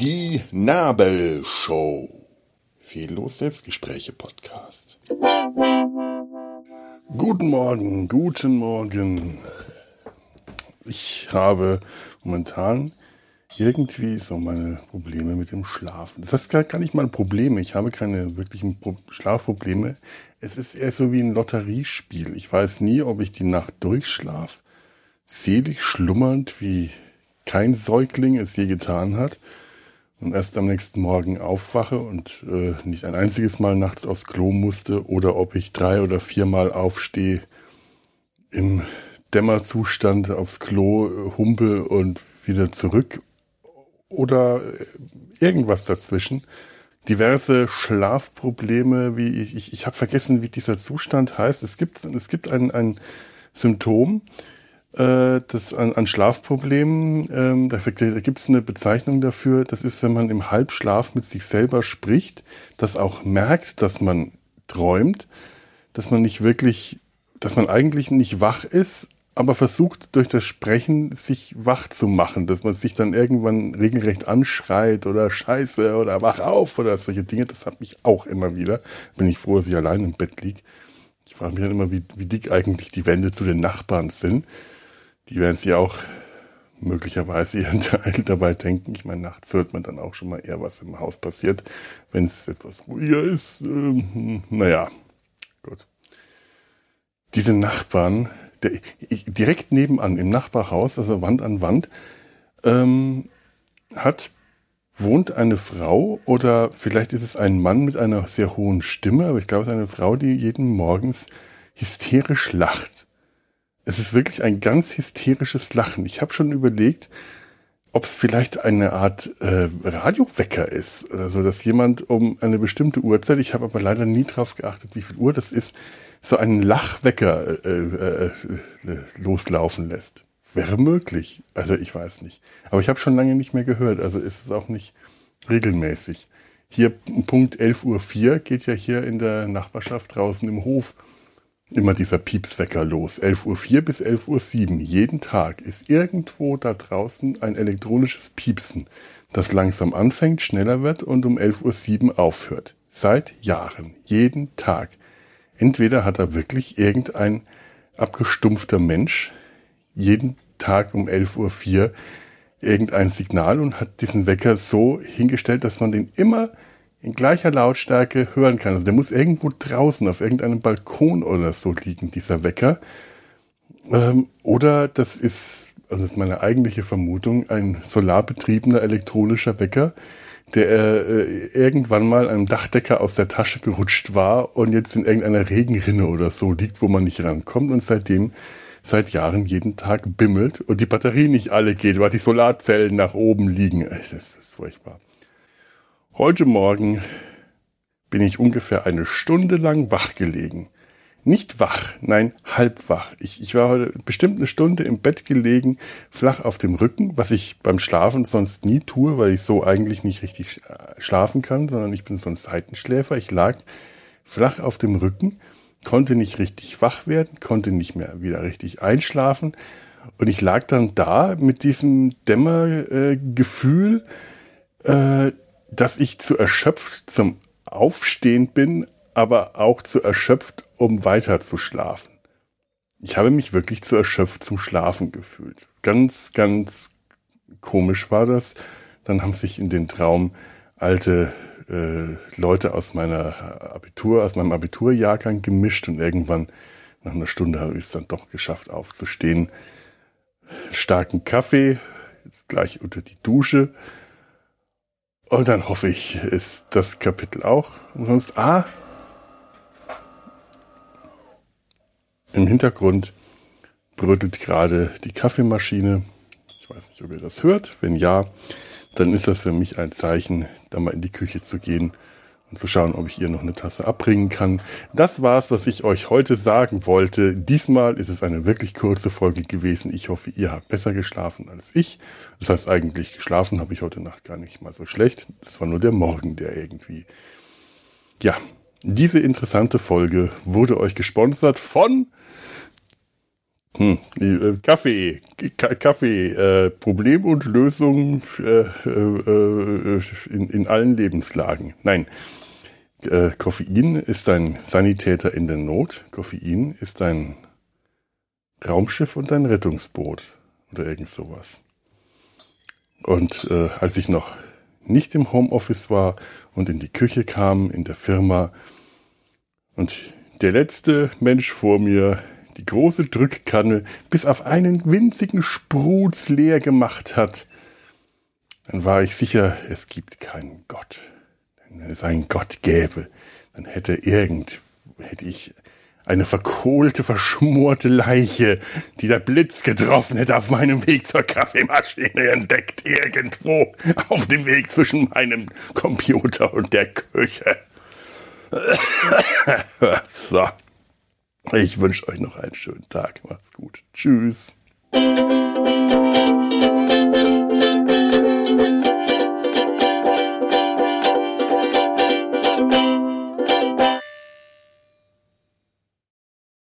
Die Nabelshow. Fehllos Selbstgespräche Podcast. Guten Morgen, guten Morgen. Ich habe momentan irgendwie so meine Probleme mit dem Schlafen. Das heißt gar nicht mal Probleme. Ich habe keine wirklichen Schlafprobleme. Es ist eher so wie ein Lotteriespiel. Ich weiß nie, ob ich die Nacht durchschlaf, selig schlummernd, wie kein Säugling es je getan hat, und erst am nächsten Morgen aufwache und äh, nicht ein einziges Mal nachts aufs Klo musste, oder ob ich drei oder viermal aufstehe im Dämmerzustand aufs Klo, äh, humpel und wieder zurück oder äh, irgendwas dazwischen. Diverse Schlafprobleme, wie ich, ich, ich habe vergessen, wie dieser Zustand heißt. Es gibt, es gibt ein, ein Symptom, äh, das an, an Schlafproblemen, ähm, da, da gibt es eine Bezeichnung dafür, das ist, wenn man im Halbschlaf mit sich selber spricht, das auch merkt, dass man träumt, dass man nicht wirklich, dass man eigentlich nicht wach ist, aber versucht durch das Sprechen sich wach zu machen, dass man sich dann irgendwann regelrecht anschreit oder Scheiße oder wach auf oder solche Dinge. Das hat mich auch immer wieder. Bin ich froh, dass ich allein im Bett liege. Ich frage mich dann immer, wie, wie dick eigentlich die Wände zu den Nachbarn sind. Die werden sich auch möglicherweise ihren Teil dabei denken. Ich meine, nachts hört man dann auch schon mal eher, was im Haus passiert, wenn es etwas ruhiger ist. Ähm, naja, gut. Diese Nachbarn, der, direkt nebenan im Nachbarhaus, also Wand an Wand, ähm, hat wohnt eine Frau oder vielleicht ist es ein Mann mit einer sehr hohen Stimme, aber ich glaube, es ist eine Frau, die jeden Morgens hysterisch lacht. Es ist wirklich ein ganz hysterisches Lachen. Ich habe schon überlegt, ob es vielleicht eine Art äh, Radiowecker ist oder so, dass jemand um eine bestimmte Uhrzeit, ich habe aber leider nie drauf geachtet, wie viel Uhr das ist, so einen Lachwecker äh, äh, äh, loslaufen lässt. Wäre möglich. Also ich weiß nicht. Aber ich habe schon lange nicht mehr gehört. Also ist es auch nicht regelmäßig. Hier Punkt 11.04 Uhr geht ja hier in der Nachbarschaft draußen im Hof immer dieser Piepswecker los. 11.04 Uhr bis 11.07 Uhr. Jeden Tag ist irgendwo da draußen ein elektronisches Piepsen, das langsam anfängt, schneller wird und um 11.07 Uhr aufhört. Seit Jahren. Jeden Tag. Entweder hat er wirklich irgendein abgestumpfter Mensch jeden Tag um 11.04 Uhr irgendein Signal und hat diesen Wecker so hingestellt, dass man den immer in gleicher Lautstärke hören kann. Also der muss irgendwo draußen auf irgendeinem Balkon oder so liegen, dieser Wecker. Ähm, oder das ist, also das ist meine eigentliche Vermutung, ein solarbetriebener elektronischer Wecker, der äh, irgendwann mal einem Dachdecker aus der Tasche gerutscht war und jetzt in irgendeiner Regenrinne oder so liegt, wo man nicht rankommt und seitdem seit Jahren jeden Tag bimmelt und die Batterie nicht alle geht, weil die Solarzellen nach oben liegen. Das ist furchtbar. Heute Morgen bin ich ungefähr eine Stunde lang wach gelegen. Nicht wach, nein, halb wach. Ich, ich war heute bestimmt eine Stunde im Bett gelegen, flach auf dem Rücken, was ich beim Schlafen sonst nie tue, weil ich so eigentlich nicht richtig äh, schlafen kann, sondern ich bin so ein Seitenschläfer. Ich lag flach auf dem Rücken, konnte nicht richtig wach werden, konnte nicht mehr wieder richtig einschlafen. Und ich lag dann da mit diesem Dämmergefühl, äh, dass ich zu erschöpft zum Aufstehen bin, aber auch zu erschöpft, um weiter zu schlafen. Ich habe mich wirklich zu erschöpft zum Schlafen gefühlt. Ganz, ganz komisch war das. Dann haben sich in den Traum alte äh, Leute aus meiner Abitur, aus meinem Abiturjahrgang gemischt und irgendwann nach einer Stunde habe ich es dann doch geschafft aufzustehen. Starken Kaffee, jetzt gleich unter die Dusche. Und dann hoffe ich, ist das Kapitel auch umsonst. Ah, Im Hintergrund brötelt gerade die Kaffeemaschine. Ich weiß nicht, ob ihr das hört. Wenn ja, dann ist das für mich ein Zeichen, da mal in die Küche zu gehen und zu schauen, ob ich ihr noch eine Tasse abbringen kann. Das war's, was ich euch heute sagen wollte. Diesmal ist es eine wirklich kurze Folge gewesen. Ich hoffe, ihr habt besser geschlafen als ich. Das heißt, eigentlich geschlafen habe ich heute Nacht gar nicht mal so schlecht. Es war nur der Morgen, der irgendwie, ja, diese interessante Folge wurde euch gesponsert von Hm, Kaffee, Kaffee, äh, Problem und Lösung äh, äh, in, in allen Lebenslagen. Nein, äh, Koffein ist ein Sanitäter in der Not. Koffein ist ein Raumschiff und ein Rettungsboot oder irgend sowas. Und äh, als ich noch nicht im Homeoffice war und in die Küche kam in der Firma und der letzte Mensch vor mir die große Drückkanne bis auf einen winzigen Spruz leer gemacht hat, dann war ich sicher, es gibt keinen Gott. Denn wenn es einen Gott gäbe, dann hätte irgend, hätte ich eine verkohlte, verschmorte Leiche, die der Blitz getroffen hätte, auf meinem Weg zur Kaffeemaschine entdeckt, irgendwo auf dem Weg zwischen meinem Computer und der Küche. so. Ich wünsche euch noch einen schönen Tag. Macht's gut. Tschüss.